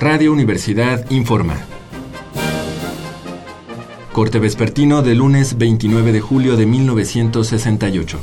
Radio Universidad informa. Corte vespertino de lunes 29 de julio de 1968.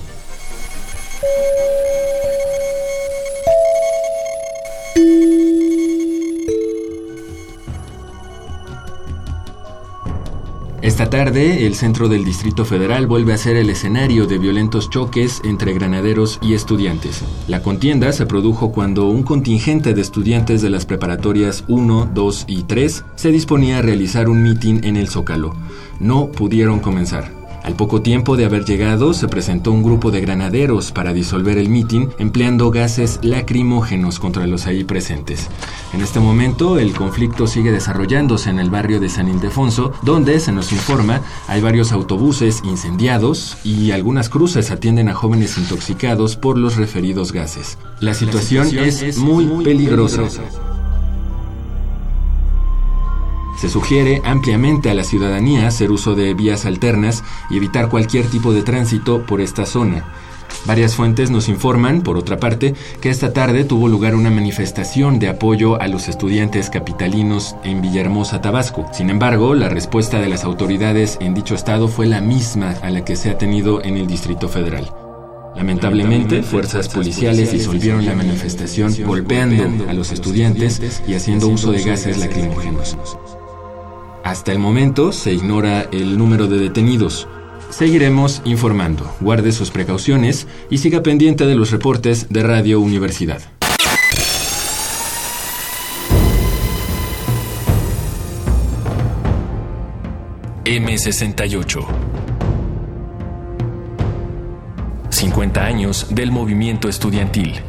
Esta tarde, el centro del Distrito Federal vuelve a ser el escenario de violentos choques entre granaderos y estudiantes. La contienda se produjo cuando un contingente de estudiantes de las preparatorias 1, 2 y 3 se disponía a realizar un mitin en el Zócalo. No pudieron comenzar. Al poco tiempo de haber llegado, se presentó un grupo de granaderos para disolver el mitin empleando gases lacrimógenos contra los ahí presentes. En este momento, el conflicto sigue desarrollándose en el barrio de San Ildefonso, donde, se nos informa, hay varios autobuses incendiados y algunas cruces atienden a jóvenes intoxicados por los referidos gases. La situación, es, muy, peligrosa. Se sugiere ampliamente a la ciudadanía hacer uso de vías alternas y evitar cualquier tipo de tránsito por esta zona. Varias fuentes nos informan, por otra parte, que esta tarde tuvo lugar una manifestación de apoyo a los estudiantes capitalinos en Villahermosa, Tabasco. Sin embargo, la respuesta de las autoridades en dicho estado fue la misma a la que se ha tenido en el Distrito Federal. Lamentablemente, fuerzas policiales disolvieron la manifestación golpeando a los estudiantes y haciendo uso de gases lacrimógenos. Hasta el momento se ignora el número de detenidos. Seguiremos informando. Guarde sus precauciones y siga pendiente de los reportes de Radio Universidad. M68 50 años del movimiento estudiantil.